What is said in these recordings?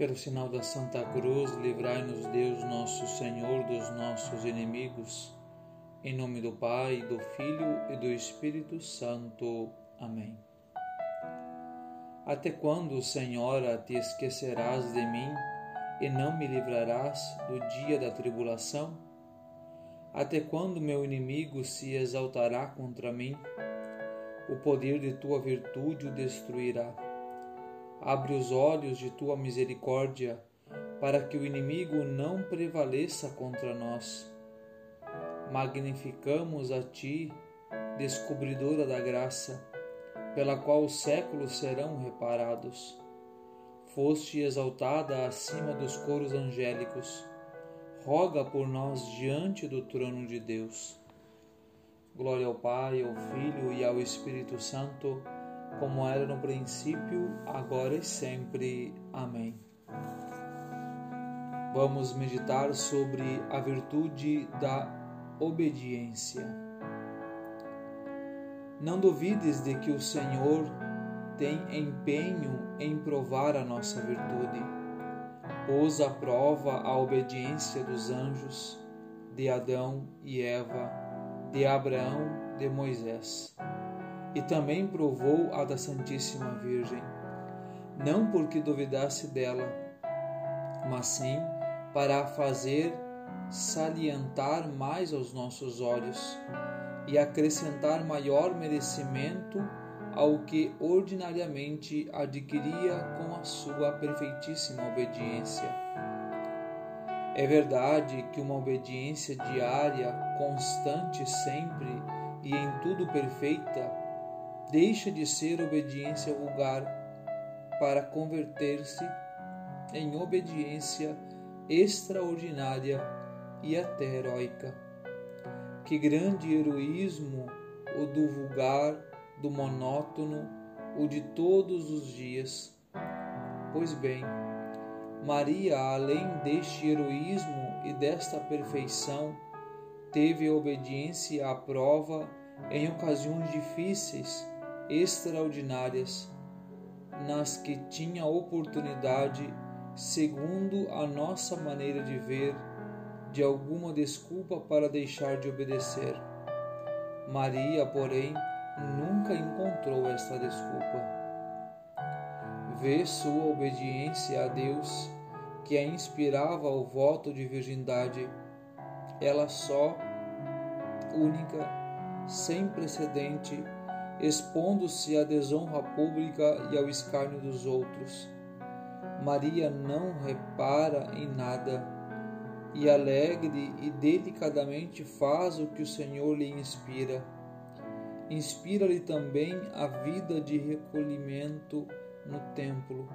Pelo sinal da Santa Cruz, livrai-nos Deus nosso Senhor dos nossos inimigos. Em nome do Pai, do Filho e do Espírito Santo. Amém. Até quando, Senhora, te esquecerás de mim e não me livrarás do dia da tribulação? Até quando meu inimigo se exaltará contra mim? O poder de tua virtude o destruirá Abre os olhos de tua misericórdia, para que o inimigo não prevaleça contra nós. Magnificamos a ti, descobridora da graça, pela qual os séculos serão reparados. Foste exaltada acima dos coros angélicos, roga por nós diante do trono de Deus. Glória ao Pai, ao Filho e ao Espírito Santo como era no princípio, agora e sempre. Amém. Vamos meditar sobre a virtude da obediência. Não duvides de que o Senhor tem empenho em provar a nossa virtude. Pôs à prova a obediência dos anjos, de Adão e Eva, de Abraão, de Moisés e também provou a da Santíssima Virgem, não porque duvidasse dela, mas sim para a fazer salientar mais aos nossos olhos e acrescentar maior merecimento ao que ordinariamente adquiria com a sua perfeitíssima obediência. É verdade que uma obediência diária, constante sempre e em tudo perfeita, deixa de ser obediência vulgar para converter-se em obediência extraordinária e até heróica. Que grande heroísmo o do vulgar, do monótono, o de todos os dias. Pois bem, Maria, além deste heroísmo e desta perfeição, teve a obediência à prova em ocasiões difíceis extraordinárias, nas que tinha oportunidade, segundo a nossa maneira de ver, de alguma desculpa para deixar de obedecer. Maria, porém, nunca encontrou esta desculpa. Vê sua obediência a Deus, que a inspirava ao voto de virgindade, ela só, única, sem precedente, expondo-se à desonra pública e ao escárnio dos outros. Maria não repara em nada e alegre e delicadamente faz o que o Senhor lhe inspira. Inspira-lhe também a vida de recolhimento no templo,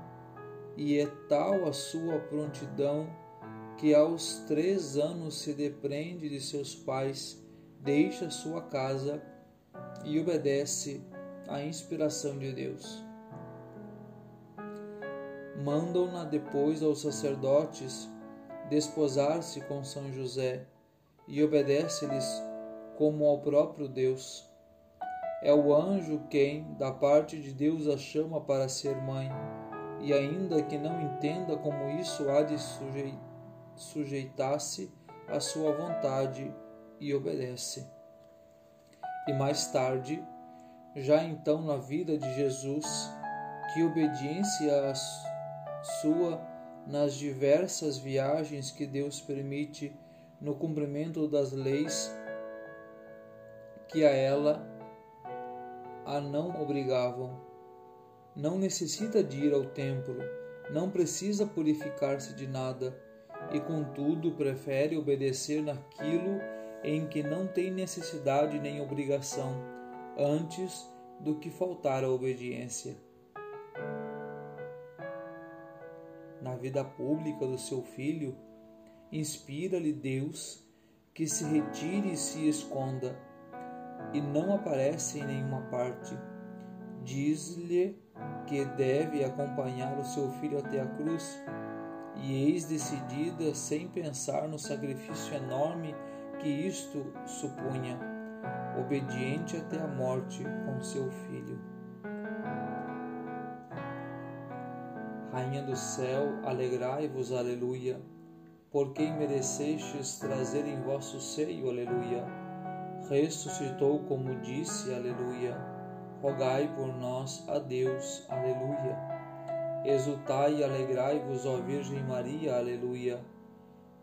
e é tal a sua prontidão que aos três anos se deprende de seus pais, deixa sua casa e obedece à inspiração de Deus. Mandam-na depois aos sacerdotes desposar-se com São José e obedece-lhes como ao próprio Deus. É o anjo quem, da parte de Deus, a chama para ser mãe, e ainda que não entenda como isso há de sujeitar-se à sua vontade, e obedece e mais tarde, já então na vida de Jesus, que obediência sua nas diversas viagens que Deus permite no cumprimento das leis que a ela a não obrigavam. Não necessita de ir ao templo, não precisa purificar-se de nada e, contudo, prefere obedecer naquilo em que não tem necessidade nem obrigação, antes do que faltar a obediência. Na vida pública do seu filho, inspira-lhe Deus que se retire e se esconda, e não aparece em nenhuma parte. Diz-lhe que deve acompanhar o seu filho até a cruz, e eis decidida, sem pensar no sacrifício enorme que isto supunha, obediente até a morte com seu filho. Rainha do céu, alegrai-vos, aleluia. Por quem merecestes trazer em vosso seio, aleluia. Ressuscitou como disse, aleluia. Rogai por nós a Deus, aleluia. Exultai e alegrai-vos, ó Virgem Maria, aleluia.